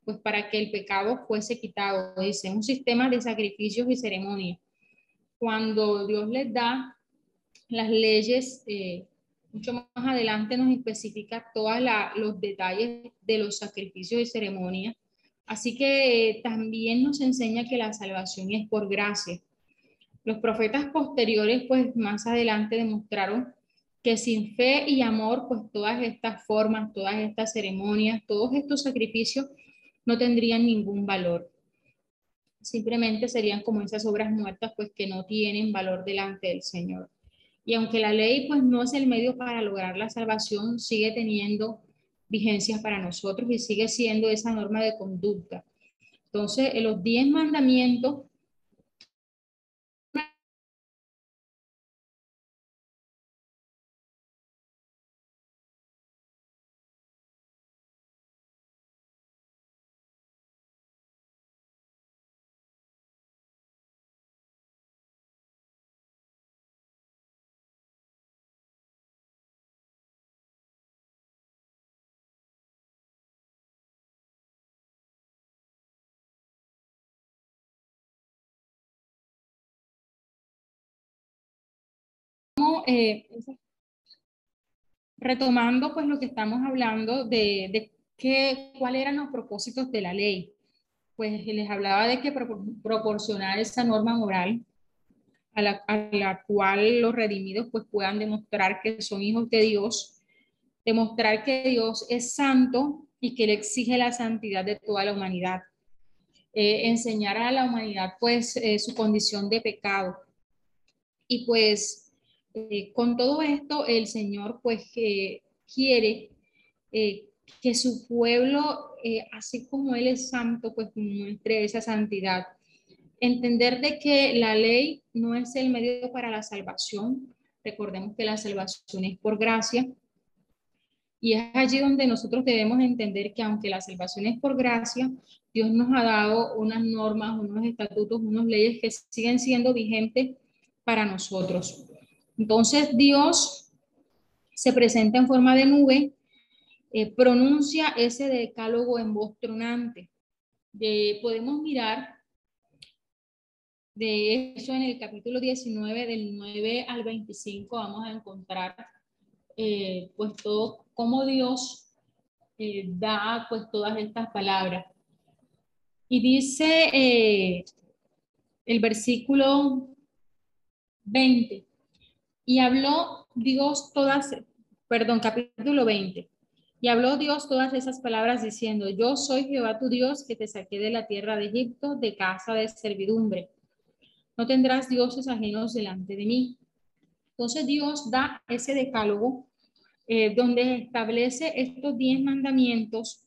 pues para que el pecado fuese quitado. Dice, un sistema de sacrificios y ceremonias. Cuando Dios les da las leyes, eh, mucho más adelante nos especifica todos los detalles de los sacrificios y ceremonias. Así que eh, también nos enseña que la salvación es por gracia. Los profetas posteriores, pues más adelante demostraron que sin fe y amor, pues todas estas formas, todas estas ceremonias, todos estos sacrificios no tendrían ningún valor. Simplemente serían como esas obras muertas, pues que no tienen valor delante del Señor. Y aunque la ley, pues no es el medio para lograr la salvación, sigue teniendo vigencia para nosotros y sigue siendo esa norma de conducta. Entonces, en los diez mandamientos Eh, retomando pues lo que estamos hablando de, qué, cuáles eran los propósitos de la ley. Pues les hablaba de que proporcionar esa norma moral a la, a la, cual los redimidos pues puedan demostrar que son hijos de Dios, demostrar que Dios es santo y que le exige la santidad de toda la humanidad. Eh, enseñar a la humanidad pues eh, su condición de pecado. Y pues eh, con todo esto, el Señor pues quiere eh, que su pueblo, eh, así como Él es santo, pues muestre esa santidad. Entender de que la ley no es el medio para la salvación. Recordemos que la salvación es por gracia. Y es allí donde nosotros debemos entender que aunque la salvación es por gracia, Dios nos ha dado unas normas, unos estatutos, unas leyes que siguen siendo vigentes para nosotros. Entonces Dios se presenta en forma de nube, eh, pronuncia ese decálogo en voz tronante. podemos mirar de eso en el capítulo 19, del 9 al 25, vamos a encontrar eh, pues todo, cómo Dios eh, da pues todas estas palabras. Y dice el versículo 20, y habló Dios todas, perdón, capítulo 20. Y habló Dios todas esas palabras diciendo, yo soy Jehová tu Dios que te saqué de la tierra de Egipto, de casa de servidumbre. No tendrás dioses ajenos delante de mí. Entonces Dios da ese decálogo eh, donde establece estos diez mandamientos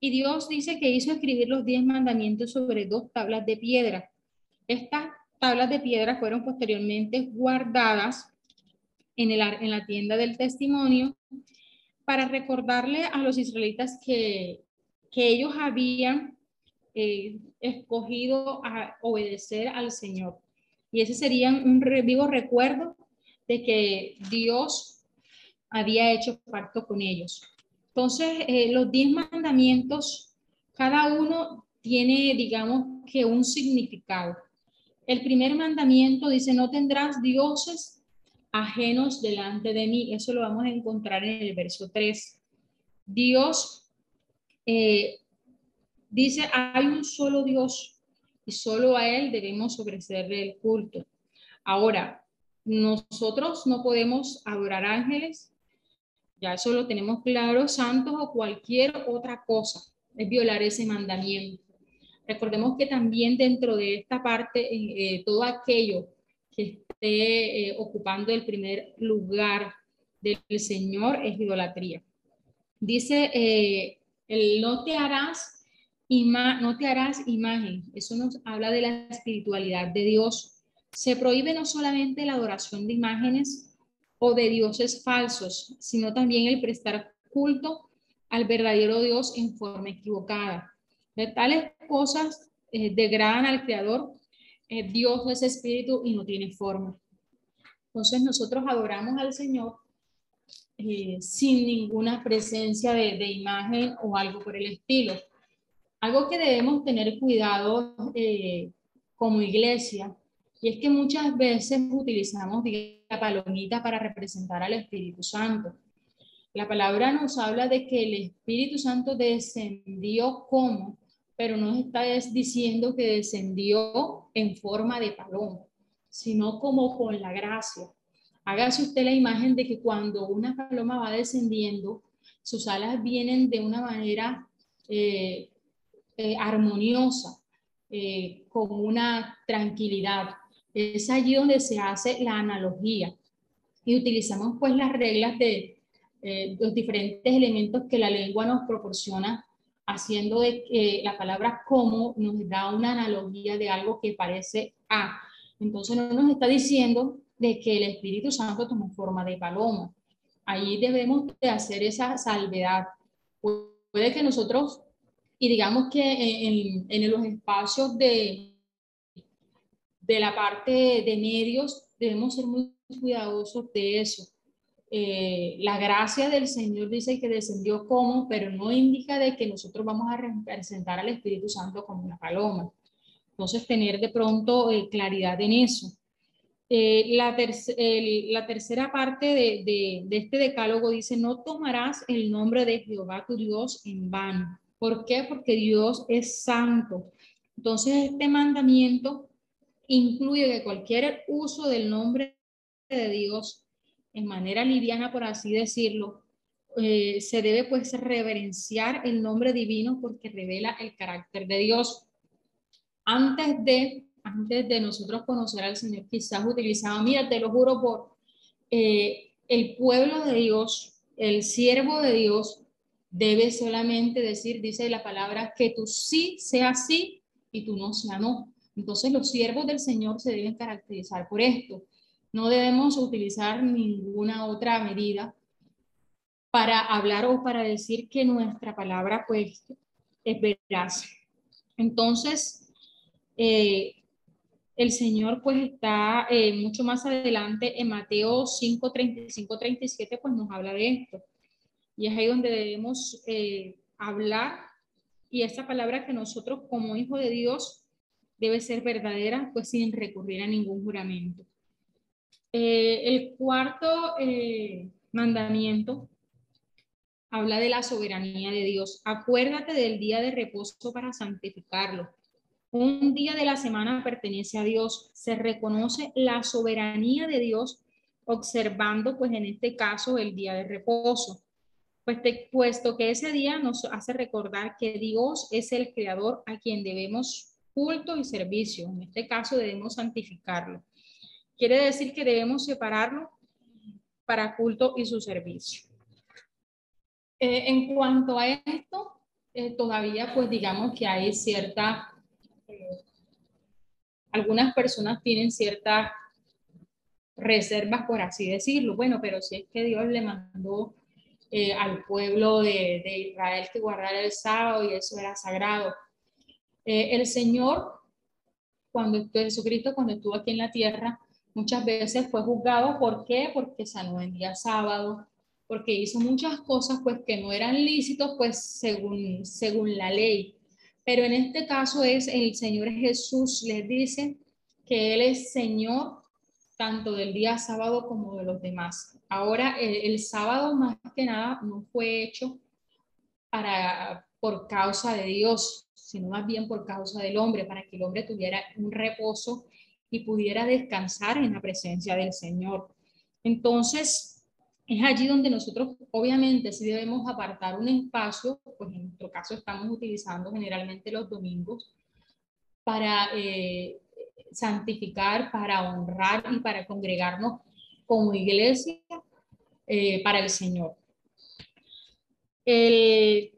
y Dios dice que hizo escribir los diez mandamientos sobre dos tablas de piedra. Estas tablas de piedra fueron posteriormente guardadas en, la tienda del testimonio para recordarle a los israelitas que, que ellos habían eh, escogido a obedecer al Señor. Y ese sería un vivo recuerdo de que Dios había hecho pacto con ellos. Entonces, eh, los diez mandamientos, cada uno tiene, digamos, que un significado. El primer mandamiento dice, no tendrás dioses ajenos delante de mí. Eso lo vamos a encontrar en el verso 3. Dios eh, dice, hay un solo Dios y solo a Él debemos ofrecerle el culto. Ahora, nosotros no podemos adorar ángeles, ya eso lo tenemos claro, santos o cualquier otra cosa, es violar ese mandamiento. Recordemos que también dentro de esta parte, eh, todo aquello que eh, ocupando el primer lugar del Señor es idolatría. Dice, eh, el no te harás, no te harás imagen. Eso nos habla de la espiritualidad de Dios. Se prohíbe no solamente la adoración de imágenes o de dioses falsos, sino también el prestar culto al verdadero Dios en forma equivocada. De tales cosas eh, degradan al Creador eh, Dios es espíritu y no tiene forma. Entonces nosotros adoramos al Señor eh, sin ninguna presencia de, imagen o algo por el estilo. Algo que debemos tener cuidado eh, como iglesia, y es que muchas veces utilizamos la palomita para representar al Espíritu Santo. La palabra nos habla de que el Espíritu Santo descendió como pero no está diciendo que descendió en forma de paloma, sino como con la gracia. Hágase usted la imagen de que cuando una paloma va descendiendo, sus alas vienen de una manera eh, eh, armoniosa, eh, con una tranquilidad. Es allí donde se hace la analogía y utilizamos pues las reglas de los diferentes elementos que la lengua nos proporciona haciendo de que la palabra como nos da una analogía de algo que parece a. Entonces no nos está diciendo de que el Espíritu Santo tomó forma de paloma. Ahí debemos de hacer esa salvedad. Puede que nosotros, y digamos que en, en los espacios de, de la parte de medios, debemos ser muy cuidadosos de eso eh, la gracia del Señor dice que descendió como, pero no indica de que nosotros vamos a representar al Espíritu Santo como una paloma. Entonces, tener de pronto eh, claridad en eso. Eh, la, tercera parte de, de, este decálogo dice, no tomarás el nombre de Jehová tu Dios en vano. ¿Por qué? Porque Dios es santo. Entonces, este mandamiento incluye que cualquier uso del nombre de Dios en manera liviana, por así decirlo, eh, se debe pues reverenciar el nombre divino porque revela el carácter de Dios. Antes de, antes de nosotros conocer al Señor, quizás utilizaba, mira, te lo juro por eh, el pueblo de Dios, el siervo de Dios, debe solamente decir, dice la palabra, que tú sí sea sí y tú no sea no. Entonces los siervos del Señor se deben caracterizar por esto. No debemos utilizar ninguna otra medida para hablar o para decir que nuestra palabra pues es veraz. Entonces, eh, el Señor pues está eh, mucho más adelante en Mateo 5, 35, 37 pues nos habla de esto. Y es ahí donde debemos eh, hablar y esa palabra que nosotros como hijo de Dios debe ser verdadera pues sin recurrir a ningún juramento. Eh, el cuarto eh, mandamiento habla de la soberanía de Dios. Acuérdate del día de reposo para santificarlo. Un día de la semana pertenece a Dios. Se reconoce la soberanía de Dios observando pues en este caso el día de reposo. Pues puesto que ese día nos hace recordar que Dios es el creador a quien debemos culto y servicio. En este caso debemos santificarlo. Quiere decir que debemos separarlo para culto y su servicio. Eh, en cuanto a esto, eh, todavía pues digamos que hay cierta, eh, algunas personas tienen ciertas reservas, por así decirlo. Bueno, pero si es que Dios le mandó al pueblo de, Israel que guardara el sábado y eso era sagrado. el Señor, cuando Jesucristo, cuando estuvo aquí en la tierra, muchas veces fue juzgado. ¿Por qué? Porque sanó en día sábado, porque hizo muchas cosas pues que no eran lícitos pues según, según la ley. Pero en este caso es el Señor Jesús les dice que Él es Señor tanto del día sábado como de los demás. Ahora el, sábado más que nada no fue hecho para por causa de Dios, sino más bien por causa del hombre, para que el hombre tuviera un reposo y pudiera descansar en la presencia del Señor. Entonces, es allí donde nosotros, obviamente, si debemos apartar un espacio, pues en nuestro caso estamos utilizando generalmente los domingos para eh, santificar, para honrar y para congregarnos como iglesia eh, para el Señor. El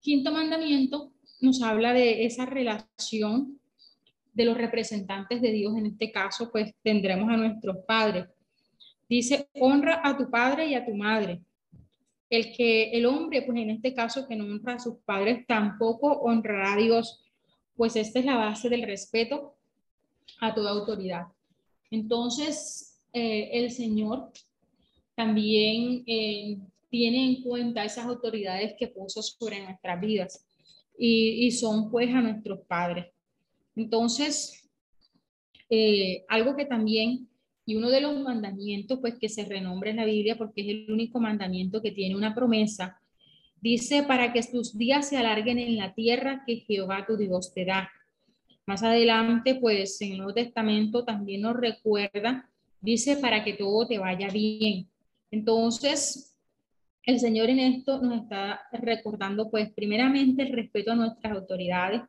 quinto mandamiento nos habla de esa relación de los representantes de Dios. En este caso, pues tendremos a nuestros padres. Dice, honra a tu padre y a tu madre. El que el hombre, pues en este caso, que no honra a sus padres, tampoco honrará a Dios, pues esta es la base del respeto a toda autoridad. Entonces, eh, el Señor también eh, tiene en cuenta esas autoridades que puso sobre nuestras vidas y, son pues a nuestros padres. Entonces, eh, algo que también y uno de los mandamientos, pues que se renombre en la Biblia porque es el único mandamiento que tiene una promesa, dice para que tus días se alarguen en la tierra que Jehová tu Dios te da. Más adelante, pues en el Nuevo Testamento también nos recuerda, dice para que todo te vaya bien. Entonces, el Señor en esto nos está recordando, pues primeramente el respeto a nuestras autoridades,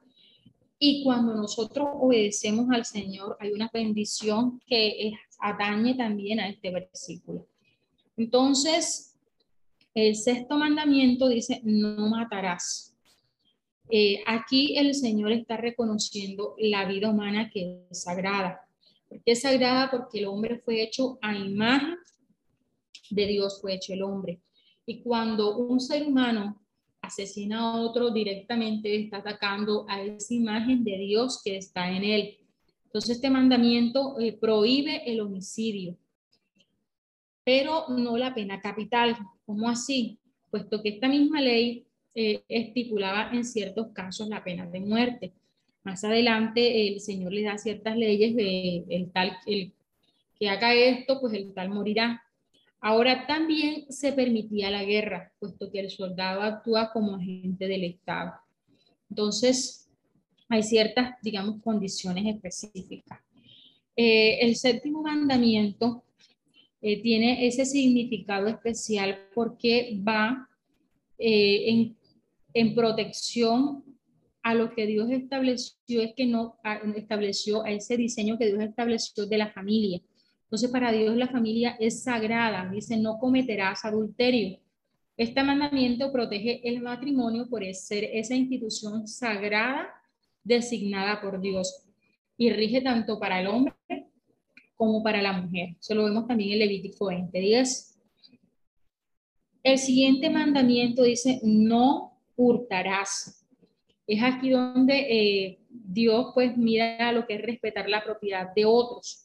y cuando nosotros obedecemos al Señor, hay una bendición que atañe también a este versículo. Entonces, el sexto mandamiento dice, no matarás. Eh, aquí el Señor está reconociendo la vida humana que es sagrada. ¿Por qué es sagrada? Porque el hombre fue hecho a imagen de Dios, fue hecho el hombre. Y cuando un ser humano asesina a otro directamente, está atacando a esa imagen de Dios que está en él. Entonces este mandamiento eh, prohíbe el homicidio, pero no la pena capital. ¿Cómo así? Puesto que esta misma ley eh, estipulaba en ciertos casos la pena de muerte. Más adelante el Señor le da ciertas leyes de el tal, el que haga esto, pues el tal morirá. Ahora también se permitía la guerra, puesto que el soldado actúa como agente del Estado. Entonces, hay ciertas, digamos, condiciones específicas. Eh, el séptimo mandamiento eh, tiene ese significado especial porque va eh, en, protección a lo que Dios estableció, es que no estableció ese diseño que Dios estableció de la familia entonces, para Dios la familia es sagrada. Dice, no cometerás adulterio. Este mandamiento protege el matrimonio por ser esa institución sagrada designada por Dios y rige tanto para el hombre como para la mujer. Eso lo vemos también en Levítico 20:10. El siguiente mandamiento dice, no hurtarás. Es aquí donde eh, Dios pues mira lo que es respetar la propiedad de otros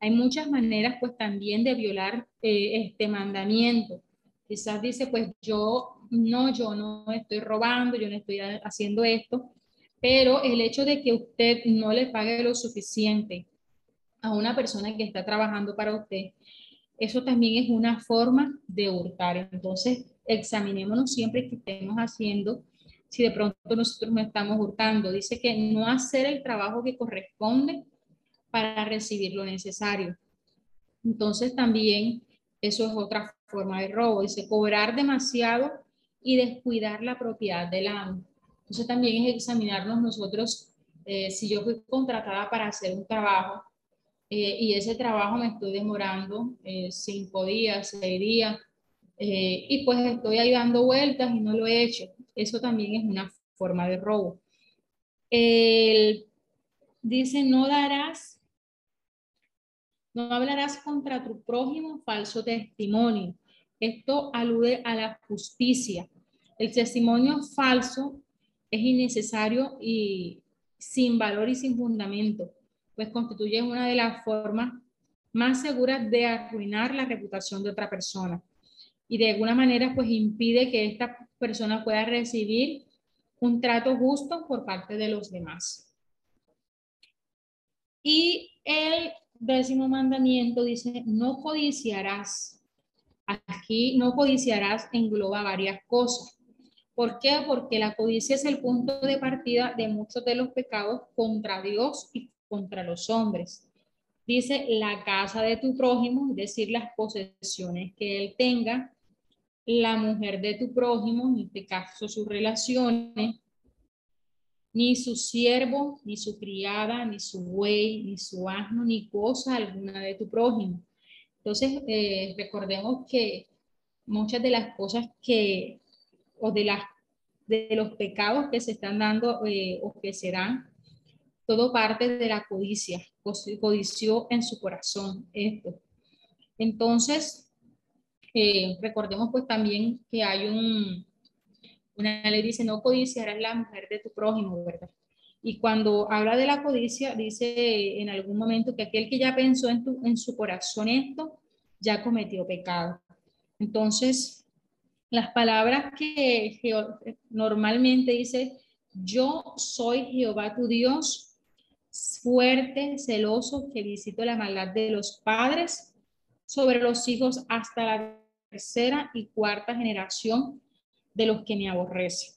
hay muchas maneras pues también de violar eh, este mandamiento. Quizás dice, pues yo no, yo no estoy robando, yo no estoy haciendo esto, pero el hecho de que usted no le pague lo suficiente a una persona que está trabajando para usted, eso también es una forma de hurtar. Entonces, examinémonos siempre que estemos haciendo, si de pronto nosotros no estamos hurtando. Dice que no hacer el trabajo que corresponde para recibir lo necesario. Entonces también eso es otra forma de robo, dice cobrar demasiado y descuidar la propiedad del amo. Entonces también es examinarnos nosotros eh, si yo fui contratada para hacer un trabajo eh, y ese trabajo me estoy demorando eh, cinco días, seis días, y pues estoy ahí dando vueltas y no lo he hecho. Eso también es una forma de robo. dice, no darás, no hablarás contra tu prójimo falso testimonio. Esto alude a la justicia. El testimonio falso es innecesario y sin valor y sin fundamento, pues constituye una de las formas más seguras de arruinar la reputación de otra persona y de alguna manera pues impide que esta persona pueda recibir un trato justo por parte de los demás. Y el décimo mandamiento dice, no codiciarás. Aquí no codiciarás engloba varias cosas. ¿Por qué? Porque la codicia es el punto de partida de muchos de los pecados contra Dios y contra los hombres. Dice la casa de tu prójimo, es decir, las posesiones que él tenga, la mujer de tu prójimo, en este caso sus relaciones, ni su siervo, ni su criada, ni su buey, ni su asno, ni cosa alguna de tu prójimo. Entonces, eh, recordemos que muchas de las cosas que o de, las, de los pecados que se están dando eh, o que serán, todo parte de la codicia, codició en su corazón esto. Entonces, eh, recordemos pues también que hay un, una ley dice, no codiciarás la mujer de tu prójimo, ¿verdad? Y cuando habla de la codicia, dice en algún momento que aquel que ya pensó en, tu, en su corazón esto, ya cometió pecado. Entonces, las palabras que normalmente dice, yo soy Jehová tu Dios, fuerte, celoso, que visito la maldad de los padres sobre los hijos hasta la tercera y cuarta generación de los que me aborrecen.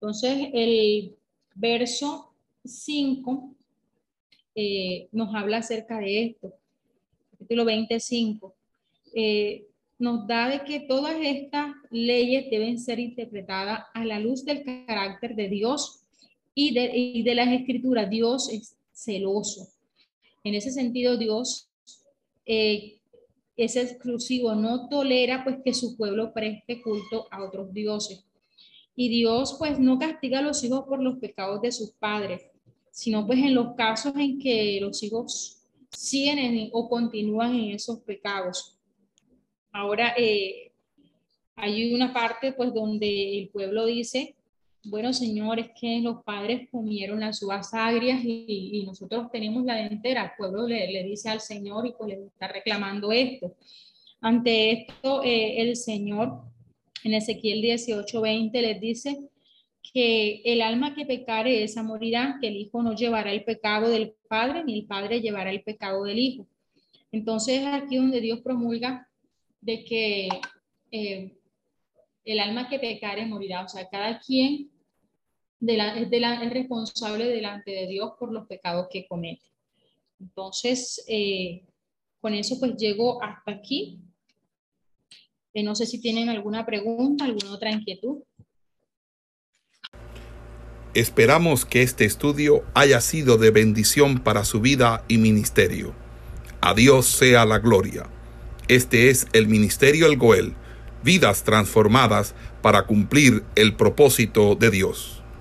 Entonces, el verso 5 eh, nos habla acerca de esto. Capítulo 25. Eh, nos da de que todas estas leyes deben ser interpretadas a la luz del carácter de Dios y de, las escrituras. Dios es celoso. En ese sentido, Dios eh, es exclusivo, no tolera pues que su pueblo preste culto a otros dioses. Y Dios pues no castiga a los hijos por los pecados de sus padres, sino pues en los casos en que los hijos siguen o continúan en esos pecados. Ahora eh, hay una parte pues donde el pueblo dice, bueno señores, que los padres comieron las uvas agrias y, nosotros tenemos la dentera. El pueblo le, dice al Señor y pues le está reclamando esto. Ante esto, eh, el Señor en Ezequiel 18:20 les dice que el alma que pecare, esa morirá, que el hijo no llevará el pecado del padre, ni el padre llevará el pecado del hijo. Entonces, aquí donde Dios promulga de que eh, el alma que pecare morirá. O sea, cada quien de la, es, responsable delante de Dios por los pecados que comete. Entonces, eh, con eso pues llego hasta aquí. Eh, no sé si tienen alguna pregunta, alguna otra inquietud. Esperamos que este estudio haya sido de bendición para su vida y ministerio. A Dios sea la gloria. Este es el Ministerio El Goel, vidas transformadas para cumplir el propósito de Dios.